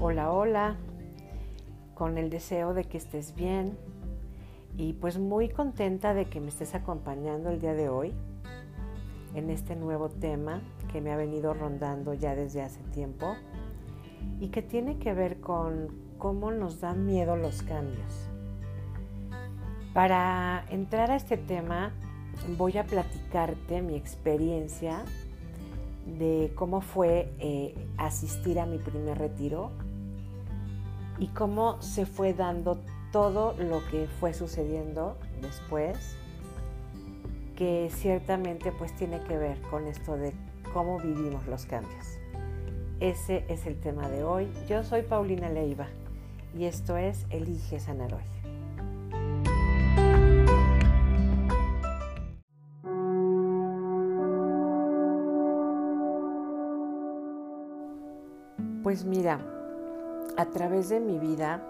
Hola, hola, con el deseo de que estés bien y pues muy contenta de que me estés acompañando el día de hoy en este nuevo tema que me ha venido rondando ya desde hace tiempo y que tiene que ver con cómo nos dan miedo los cambios. Para entrar a este tema voy a platicarte mi experiencia de cómo fue eh, asistir a mi primer retiro y cómo se fue dando todo lo que fue sucediendo después, que ciertamente pues tiene que ver con esto de cómo vivimos los cambios. Ese es el tema de hoy. Yo soy Paulina Leiva y esto es Elige Sanar Hoy. Pues mira, a través de mi vida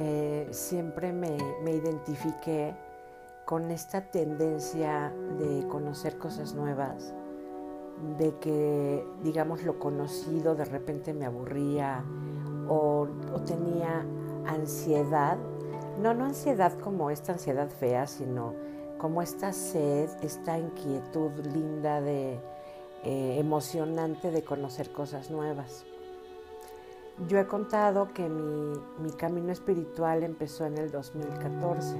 eh, siempre me, identifiqué con esta tendencia de conocer cosas nuevas, de que, digamos, lo conocido de repente me aburría o, o, tenía ansiedad. No, no ansiedad como esta ansiedad fea, sino como esta sed, esta inquietud linda de eh, emocionante de conocer cosas nuevas. Yo he contado que mi, mi, camino espiritual empezó en el 2014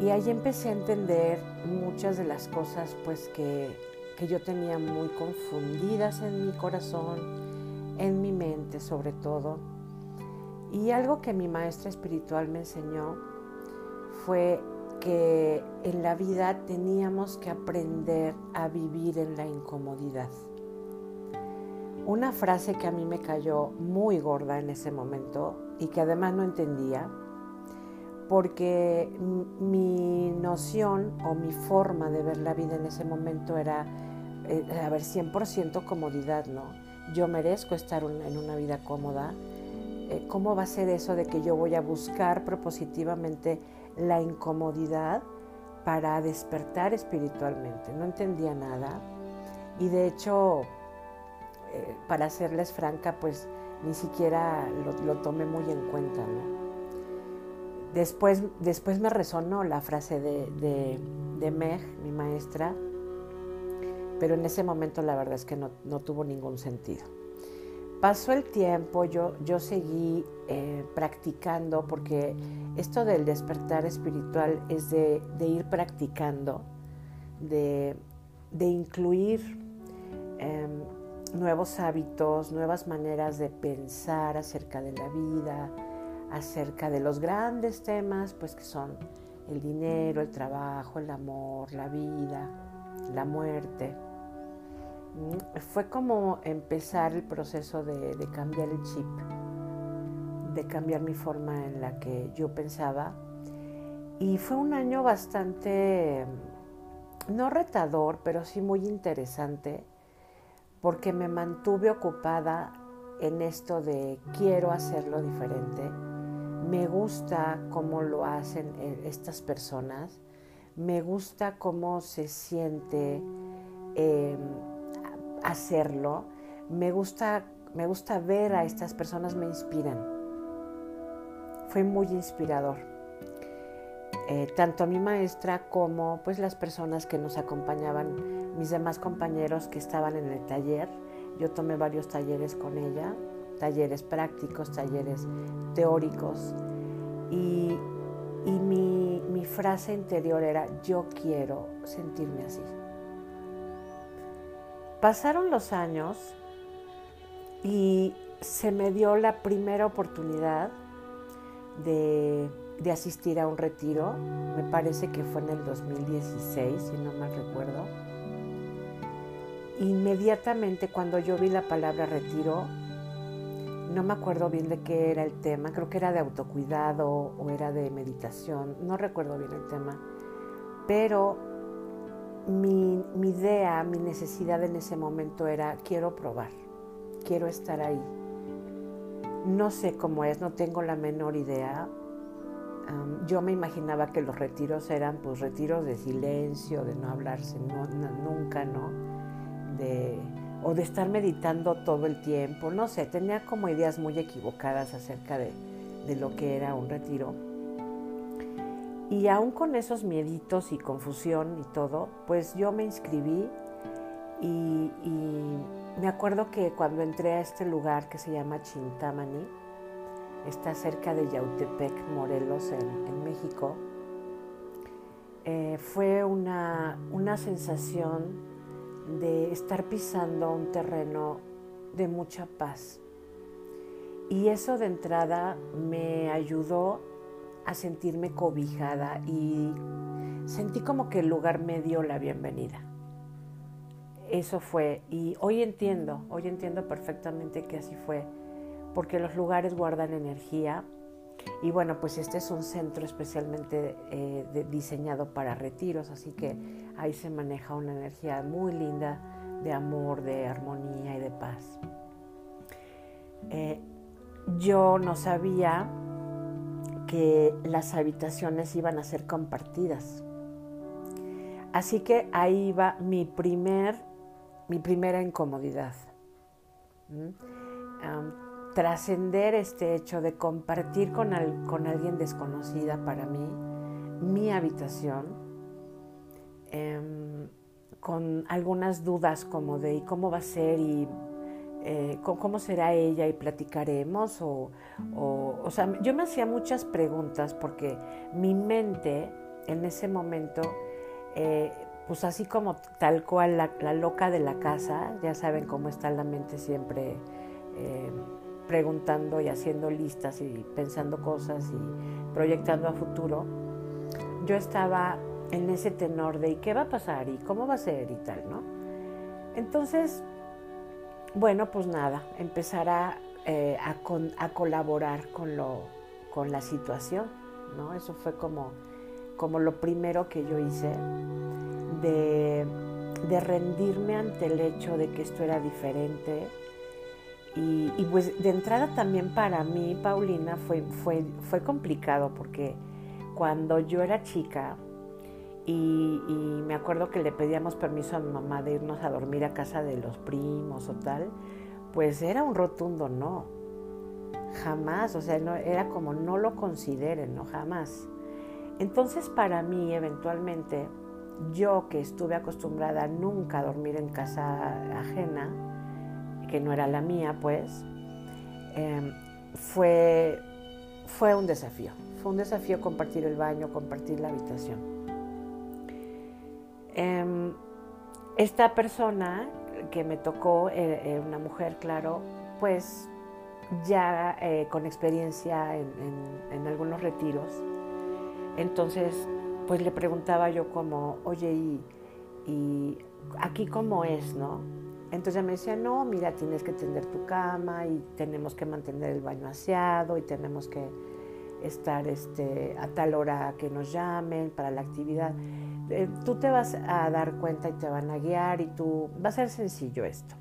y ahí empecé a entender muchas de las cosas pues que, que yo tenía muy confundidas en mi corazón, en mi mente sobre todo. Y algo que mi maestra espiritual me enseñó fue que en la vida teníamos que aprender a vivir en la incomodidad. Una frase que a mí me cayó muy gorda en ese momento y que además no entendía, porque mi noción o mi forma de ver la vida en ese momento era, eh, a ver, 100% comodidad, ¿no? Yo merezco estar en una vida cómoda. Eh, ¿Cómo va a ser eso de que yo voy a buscar propositivamente la incomodidad para despertar espiritualmente? No entendía nada y de hecho eh, para serles franca, pues ni siquiera lo, tomé muy en cuenta. Después, después me resonó la frase de, de, Meg, mi maestra, pero en ese momento la verdad es que no, tuvo ningún sentido. Pasó el tiempo, yo, yo seguí eh, practicando, porque esto del despertar espiritual es de, ir practicando, de, incluir em, nuevos hábitos, nuevas maneras de pensar acerca de la vida, acerca de los grandes temas, pues que son el dinero, el trabajo, el amor, la vida, la muerte. Mm, fue como empezar el proceso de, de cambiar el chip, de cambiar mi forma en la que yo pensaba. Y fue un año bastante, no retador, pero sí muy interesante porque me mantuve ocupada en esto de quiero hacerlo diferente, me gusta cómo lo hacen eh, estas personas, me gusta cómo se siente em, hacerlo, me gusta, me gusta ver a estas personas, me inspiran. Fue muy inspirador. Eh, tanto a mi maestra como pues las personas que nos acompañaban, mis demás compañeros que estaban en el taller. Yo tomé varios talleres con ella, talleres prácticos, talleres teóricos y, mi, mi frase interior era yo quiero sentirme así. Pasaron los años y se me dio la primera oportunidad de de asistir a un retiro, me parece que fue en el 2016, si no mal recuerdo. Inmediatamente cuando yo vi la palabra retiro, no me acuerdo bien de qué era el tema, creo que era de autocuidado o era de meditación, no recuerdo bien el tema, pero mi, idea, mi necesidad en ese momento era quiero probar, quiero estar ahí. No sé cómo es, no tengo la menor idea, yo me imaginaba que los retiros eran pues retiros de silencio, de no hablarse nunca, ¿no? De o de estar meditando todo el tiempo, no sé, tenía como ideas muy equivocadas acerca de, lo que era un retiro. Y aún con esos mieditos y confusión y todo, pues yo me inscribí y, me acuerdo que cuando entré a este lugar que se llama Chintamani, está cerca de Yautepec, Morelos, en, México, eh, fue una, una sensación de estar pisando un terreno de mucha paz. Y eso de entrada me ayudó a sentirme cobijada y sentí como que el lugar me dio la bienvenida. Eso fue, y hoy entiendo, hoy entiendo perfectamente que así fue, porque los lugares guardan energía y bueno, pues este es un centro especialmente eh, diseñado para retiros, así que ahí se maneja una energía muy linda de amor, de armonía y de paz. Eh, yo no sabía que las habitaciones iban a ser compartidas. Así que ahí va mi, primer, mi primera incomodidad trascender este hecho de compartir con, con, alguien desconocida para mí mi habitación, em, con algunas dudas como de ¿y cómo va a ser? y eh, ¿cómo será ella? y platicaremos. O, o, sea, yo me hacía muchas preguntas porque mi mente en ese momento, eh, pues así como tal cual la, loca de la casa, ya saben cómo está la mente siempre. Eh, preguntando y haciendo listas y pensando cosas y proyectando a futuro, yo estaba en ese tenor de ¿y qué va a pasar? ¿y cómo va a ser? y tal, ¿no? Entonces, bueno, pues nada, empezar eh, a, colaborar con, lo, con la situación, ¿no? Eso fue como, como lo primero que yo hice, de, de rendirme ante el hecho de que esto era diferente, y, pues de entrada también para mí, Paulina, fue, fue, fue complicado porque cuando yo era chica y, me acuerdo que le pedíamos permiso a mi mamá de irnos a dormir a casa de los primos o tal, pues era un rotundo no. Jamás, o sea, no, era como no lo consideren, no jamás. Entonces para mí, eventualmente, yo que estuve acostumbrada nunca a dormir en casa ajena, que no era la mía, pues, em, fue, fue un desafío. Fue un desafío compartir el baño, compartir la habitación. Em, esta persona que me tocó, eh, eh, una mujer, claro, pues ya eh, con experiencia en, algunos retiros. Entonces, pues le preguntaba yo como, oye, ¿y, aquí cómo es, no? Entonces me decía, no, mira, tienes que tender tu cama y tenemos que mantener el baño aseado y tenemos que estar este, a tal hora que nos llamen para la actividad. Eh, tú te vas a dar cuenta y te van a guiar y tú, va a ser sencillo esto.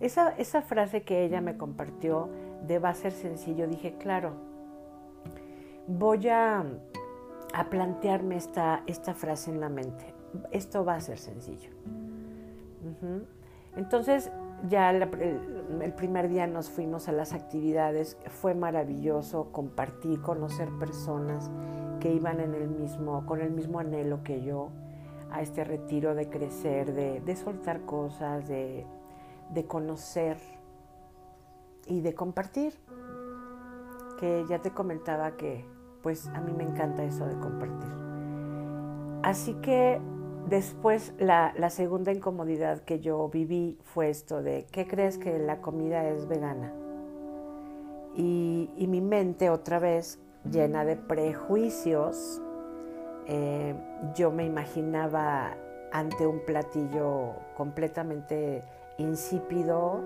Esa, esa frase que ella me compartió de va a ser sencillo, dije, claro, voy a, a plantearme esta, esta frase en la mente. Esto va a ser sencillo. Entonces, ya el, primer día nos fuimos a las actividades, fue maravilloso compartir, conocer personas que iban en el mismo, con el mismo anhelo que yo a este retiro de crecer, de, soltar cosas, de, de conocer y de compartir. Que ya te comentaba que pues a mí me encanta eso de compartir. Así que Después, la, segunda incomodidad que yo viví fue esto de, ¿qué crees que la comida es vegana? Y, mi mente otra vez llena de prejuicios, eh, yo me imaginaba ante un platillo completamente insípido,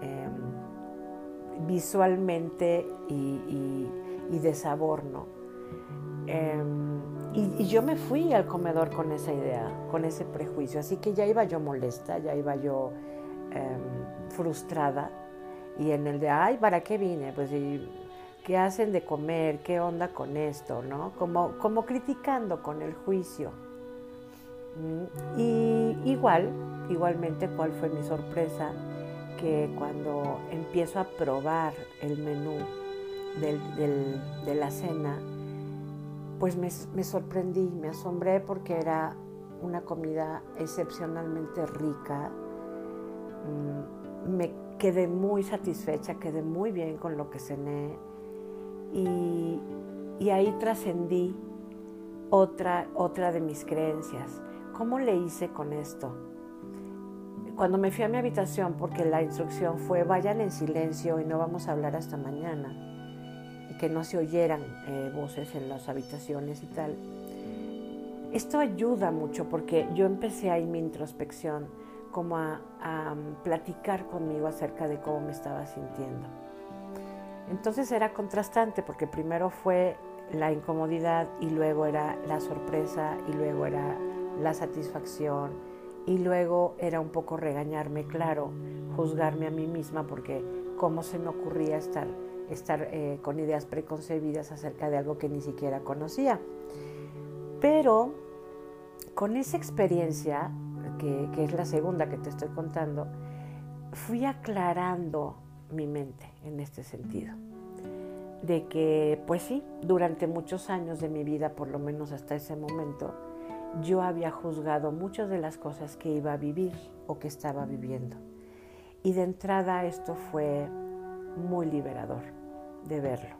em, visualmente y, y, de sabor, ¿no? Em, y, yo me fui al comedor con esa idea, con ese prejuicio. Así que ya iba yo molesta, ya iba yo em, frustrada. Y en el de, ay, ¿para qué vine? Pues, ¿qué hacen de comer? ¿Qué onda con esto? ¿No? Como, como criticando con el juicio. Mm, y igual, igualmente, ¿cuál fue mi sorpresa? Que cuando empiezo a probar el menú de la cena, pues me, me sorprendí, me asombré porque era una comida excepcionalmente rica. Mm, me quedé muy satisfecha, quedé muy bien con lo que cené y, ahí trascendí otra, otra de mis creencias. ¿Cómo le hice con esto? Cuando me fui a mi habitación, porque la instrucción fue vayan en silencio y no vamos a hablar hasta mañana, y que no se oyeran eh, voces en las habitaciones y tal. Esto ayuda mucho porque yo empecé ahí mi introspección, como a, a platicar conmigo acerca de cómo me estaba sintiendo. Entonces era contrastante porque primero fue la incomodidad y luego era la sorpresa y luego era la satisfacción y luego era un poco regañarme, claro, juzgarme a mí misma porque cómo se me ocurría estar, estar eh, con ideas preconcebidas acerca de algo que ni siquiera conocía. Pero con esa experiencia, que, que es la segunda que te estoy contando, fui aclarando mi mente en este sentido. De que, pues sí, durante muchos años de mi vida, por lo menos hasta ese momento, yo había juzgado muchas de las cosas que iba a vivir o que estaba viviendo. Y de entrada esto fue muy liberador de verlo.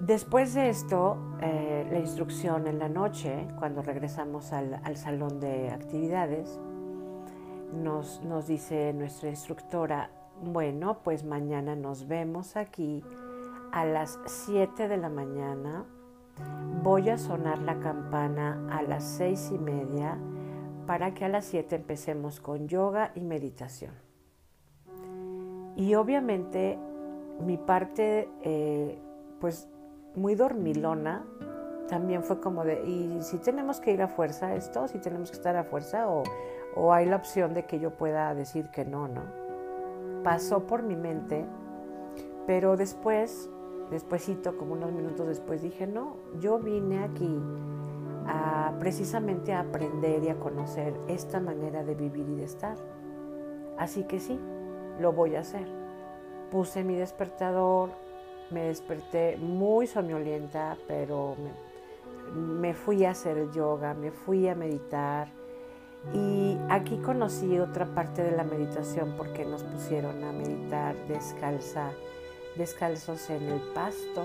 Después de esto, eh, la instrucción en la noche, cuando regresamos al, al salón de actividades, nos, nos dice nuestra instructora, bueno, pues mañana nos vemos aquí a las 7 de la mañana. Voy a sonar la campana a las seis y media para que a las 7 empecemos con yoga y meditación. Y obviamente mi parte, eh, pues muy dormilona, también fue como de, ¿y si tenemos que ir a fuerza esto? ¿Si tenemos que estar a fuerza? ¿O, o hay la opción de que yo pueda decir que no, no? pasó por mi mente, pero después, despuésito, como unos minutos después, dije, no, yo vine aquí precisamente a aprender y a conocer esta manera de vivir y de estar. Así que sí, lo voy a hacer. Puse mi despertador, me desperté muy soñolienta, pero me, me fui a hacer yoga, me fui a meditar y aquí conocí otra parte de la meditación porque nos pusieron a meditar descalza, descalzos en el pasto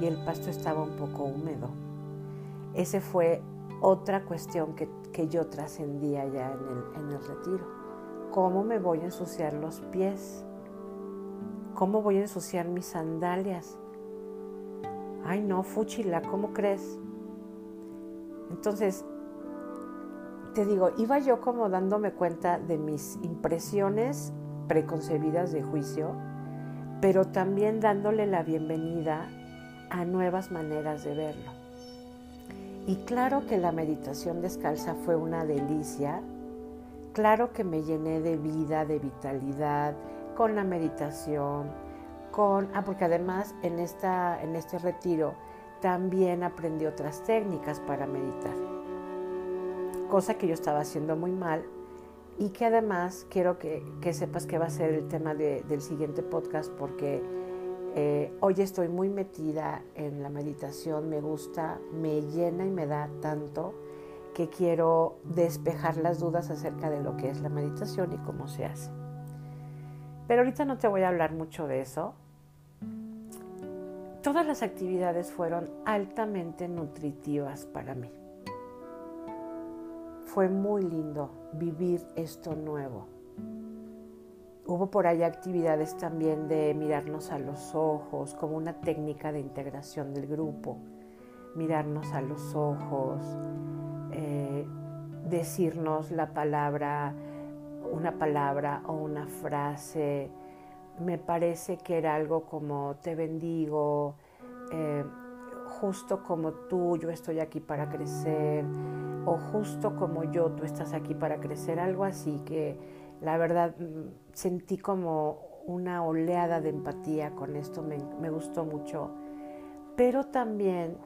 y el pasto estaba un poco húmedo. Ese fue otra cuestión que, yo trascendía ya en el, en el retiro. ¿Cómo me voy a ensuciar los pies? ¿Cómo voy a ensuciar mis sandalias? Ay, no, Fuchila, ¿cómo crees? Entonces, te digo, iba yo como dándome cuenta de mis impresiones preconcebidas de juicio, pero también dándole la bienvenida a nuevas maneras de verlo. Y claro que la meditación descalza fue una delicia, claro que me llené de vida, de vitalidad, con la meditación, con, ah, porque además en, esta, en este retiro también aprendí otras técnicas para meditar cosa que yo estaba haciendo muy mal y que además quiero que, sepas que va a ser el tema del siguiente podcast porque eh, hoy estoy muy metida en la meditación, me gusta, me llena y me da tanto que quiero despejar las dudas acerca de lo que es la meditación y cómo se hace. Pero ahorita no te voy a hablar mucho de eso. Todas las actividades fueron altamente nutritivas para mí fue muy lindo vivir esto nuevo. Hubo por ahí actividades también de mirarnos a los ojos como una técnica de integración del grupo, mirarnos a los ojos, eh, decirnos la palabra, una palabra o una frase. Me parece que era algo como te bendigo, eh, justo como tú, yo estoy aquí para crecer, o justo como yo, tú estás aquí para crecer, algo así que la verdad mm, sentí como una oleada de empatía con esto, me, gustó mucho, pero también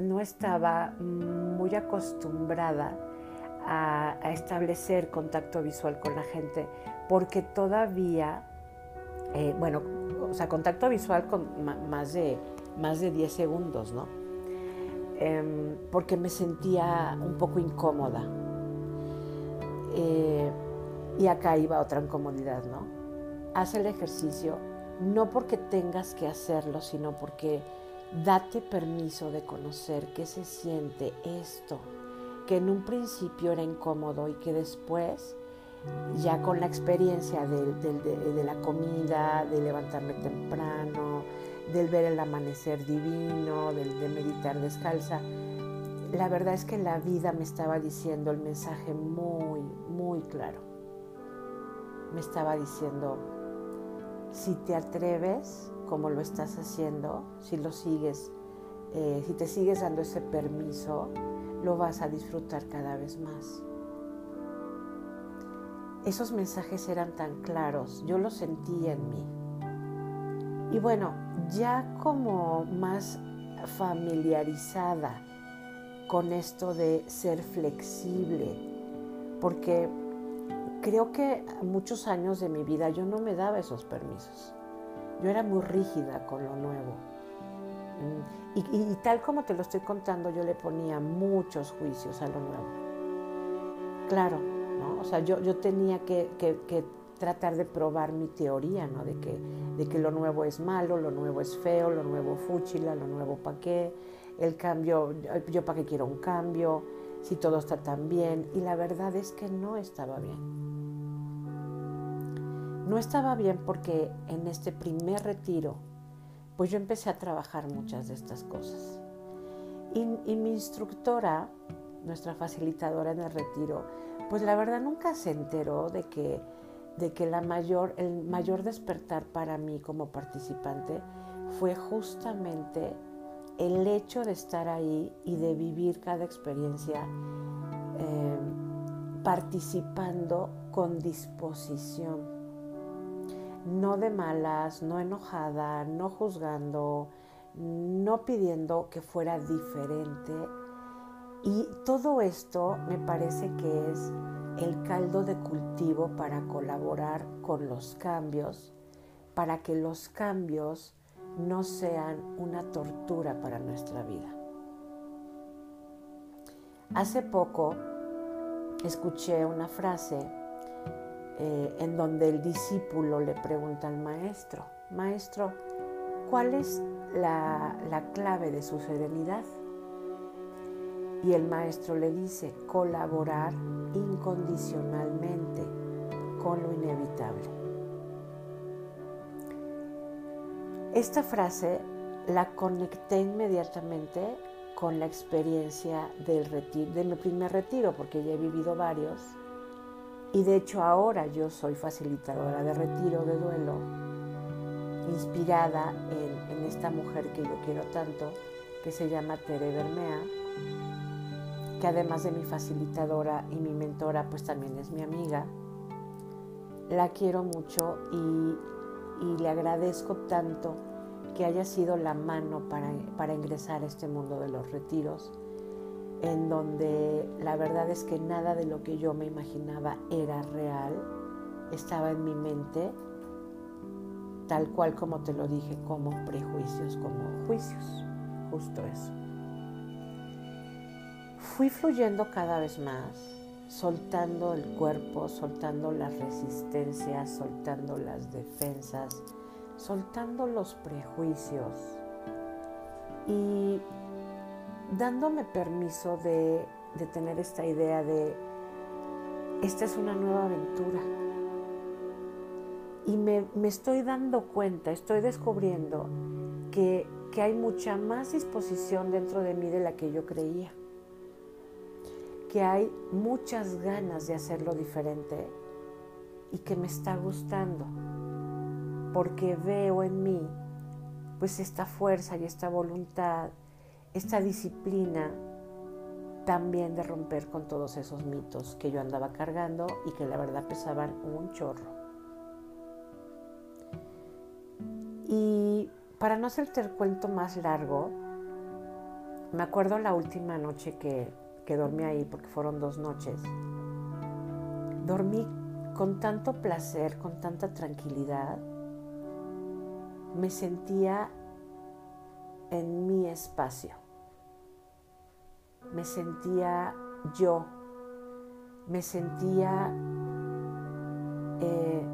no estaba muy acostumbrada a, establecer contacto visual con la gente porque todavía, eh, bueno, o sea, contacto visual con más de, más de 10 segundos, ¿no? Em, porque me sentía un poco incómoda. Eh, y acá iba otra incomodidad, ¿no? Haz el ejercicio no porque tengas que hacerlo, sino porque date permiso de conocer qué se siente esto, que en un principio era incómodo y que después, ya con la experiencia de, la comida, de levantarme temprano, del ver el amanecer divino, del, de meditar descalza, la verdad es que la vida me estaba diciendo el mensaje muy, muy claro. Me estaba diciendo, si te atreves, como lo estás haciendo, si lo sigues, eh, si te sigues dando ese permiso, lo vas a disfrutar cada vez más. Esos mensajes eran tan claros, yo los sentía en mí. Y bueno, ya como más familiarizada con esto de ser flexible, porque creo que muchos años de mi vida yo no me daba esos permisos. Yo era muy rígida con lo nuevo. Mm, y, tal como te lo estoy contando, yo le ponía muchos juicios a lo nuevo. Claro, ¿no? O sea, yo, yo tenía que, tratar de probar mi teoría, ¿no? De que, de que lo nuevo es malo, lo nuevo es feo, lo nuevo fúchila, lo nuevo para qué, el cambio, yo para qué quiero un cambio, si todo está tan bien. Y la verdad es que no estaba bien. No estaba bien porque en este primer retiro, pues yo empecé a trabajar muchas de estas cosas. Y, mi instructora, nuestra facilitadora en el retiro, pues la verdad nunca se enteró de que, de que la mayor, el mayor despertar para mí como participante fue justamente el hecho de estar ahí y de vivir cada experiencia eh, participando con disposición no de malas, no enojada, no juzgando, no pidiendo que fuera diferente. Y todo esto me parece que es el caldo de cultivo para colaborar con los cambios, para que los cambios no sean una tortura para nuestra vida. Hace poco escuché una frase eh, en donde el discípulo le pregunta al maestro, maestro, ¿cuál es la, la clave de su serenidad? Y el maestro le dice, colaborar incondicionalmente con lo inevitable. Esta frase la conecté inmediatamente con la experiencia de mi primer retiro, porque ya he vivido varios y de hecho ahora yo soy facilitadora de retiro de duelo, inspirada en, esta mujer que yo quiero tanto, que se llama Tere Bermea, que además de mi facilitadora y mi mentora, pues también es mi amiga. La quiero mucho y, y le agradezco tanto que haya sido la mano para, para ingresar a este mundo de los retiros en donde la verdad es que nada de lo que yo me imaginaba era real, estaba en mi mente, tal cual como te lo dije, como prejuicios, como juicios, justo eso. Fui fluyendo cada vez más, soltando el cuerpo, soltando las resistencias, soltando las defensas, soltando los prejuicios. Y dándome permiso de, tener esta idea de, esta es una nueva aventura. Y me, estoy dando cuenta, estoy descubriendo que, que hay mucha más disposición dentro de mí de la que yo creía. Que hay muchas ganas de hacerlo diferente y que me está gustando. Porque veo en mí pues esta fuerza y esta voluntad esta disciplina también de romper con todos esos mitos que yo andaba cargando y que la verdad pesaban un chorro. Y para no hacerte el cuento más largo, me acuerdo la última noche que, que dormí ahí, porque fueron dos noches, dormí con tanto placer, con tanta tranquilidad, me sentía en mi espacio, me sentía yo, me sentía eh,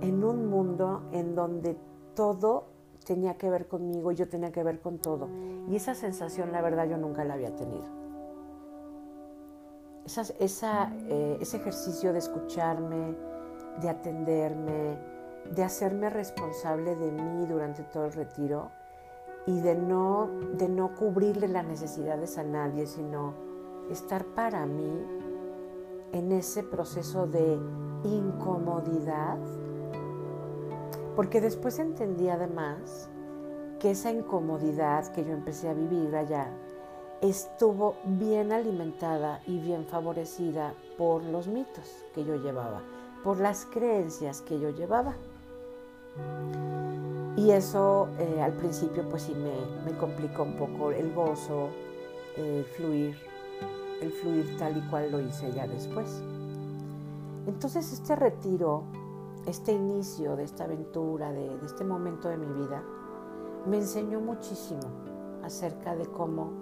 en un mundo en donde todo tenía que ver conmigo, yo tenía que ver con todo. Y esa sensación, la verdad, yo nunca la había tenido. Eh, ese ejercicio de escucharme, de atenderme, de hacerme responsable de mí durante todo el retiro y de no, de no cubrirle las necesidades a nadie, sino estar para mí en ese proceso de incomodidad. Porque después entendí además que esa incomodidad que yo empecé a vivir allá estuvo bien alimentada y bien favorecida por los mitos que yo llevaba, por las creencias que yo llevaba. Y eso eh, al principio pues sí me, me, complicó un poco el gozo, el fluir, el fluir tal y cual lo hice ya después. Entonces este retiro este inicio de esta aventura, de, este momento de mi vida, me enseñó muchísimo acerca de cómo,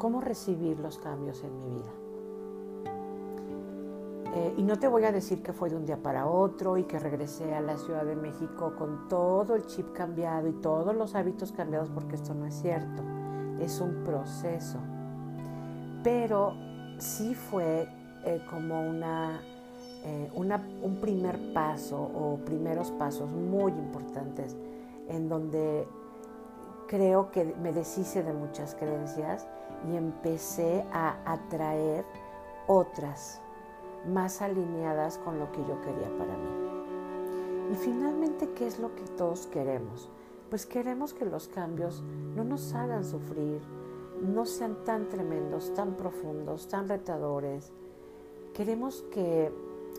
cómo recibir los cambios en mi vida. Eh, y no te voy a decir que fue de un día para otro y que regresé a la Ciudad de México con todo el chip cambiado y todos los hábitos cambiados, porque esto no es cierto. Es un proceso. Pero sí fue eh, como una eh, un primer paso o primeros pasos muy importantes en donde creo que me deshice de muchas creencias y empecé a atraer otras más alineadas con lo que yo quería para mí. Y finalmente, ¿qué es lo que todos queremos? Pues queremos que los cambios no nos hagan sufrir, no sean tan tremendos, tan profundos, tan retadores. Queremos que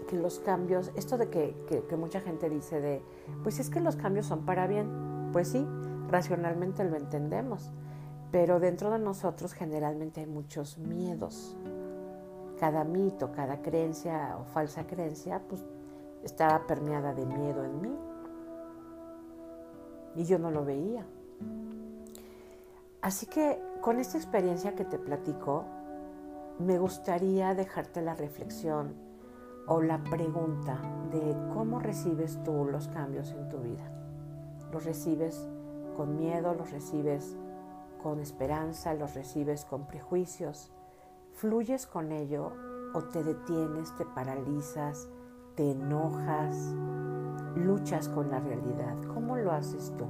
que los cambios, esto de que, que, mucha gente dice de, pues es que los cambios son para bien, pues sí, racionalmente lo entendemos, pero dentro de nosotros generalmente hay muchos miedos. Cada mito, cada creencia o falsa creencia, pues estaba permeada de miedo en mí. Y yo no lo veía. Así que con esta experiencia que te platico, me gustaría dejarte la reflexión o la pregunta de cómo recibes tú los cambios en tu vida. ¿Los recibes con miedo? ¿Los recibes con esperanza? ¿Los recibes con prejuicios? ¿Fluyes con ello o te detienes, te paralizas, te enojas, luchas con la realidad? ¿Cómo lo haces tú?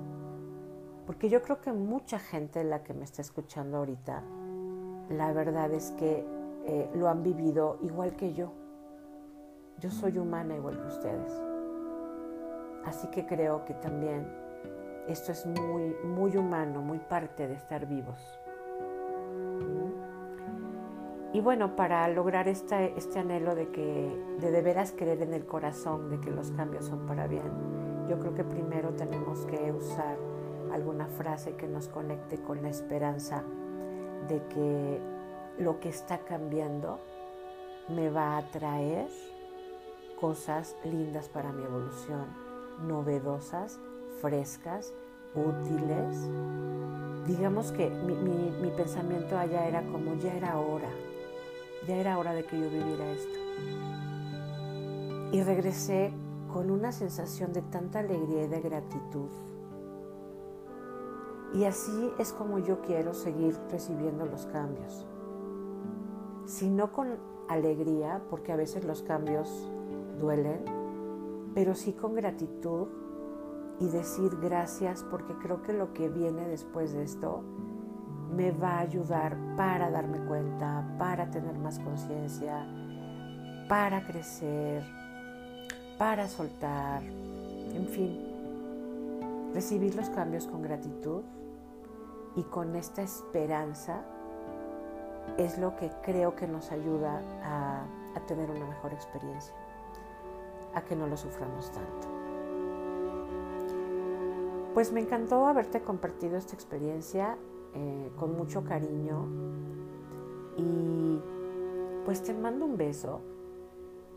Porque yo creo que mucha gente, la que me está escuchando ahorita, la verdad es que eh, lo han vivido igual que yo yo soy humana igual que ustedes. Así que creo que también esto es muy, muy humano, muy parte de estar vivos. Y bueno, para lograr este, este anhelo de que de, de veras creer en el corazón de que los cambios son para bien, yo creo que primero tenemos que usar alguna frase que nos conecte con la esperanza de que lo que está cambiando me va a traer cosas lindas para mi evolución, novedosas, frescas, útiles. Digamos que mi, pensamiento allá era como ya era hora, ya era hora de que yo viviera esto. Y regresé con una sensación de tanta alegría y de gratitud. Y así es como yo quiero seguir recibiendo los cambios. Si no con alegría, porque a veces los cambios duelen, pero sí con gratitud y decir gracias porque creo que lo que viene después de esto me va a ayudar para darme cuenta, para tener más conciencia, para crecer, para soltar, en fin, recibir los cambios con gratitud y con esta esperanza es lo que creo que nos ayuda a, a tener una mejor experiencia a que no lo suframos tanto. Pues me encantó haberte compartido esta experiencia. eh, con mucho cariño y pues te mando un beso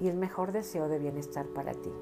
y el mejor deseo de bienestar para ti.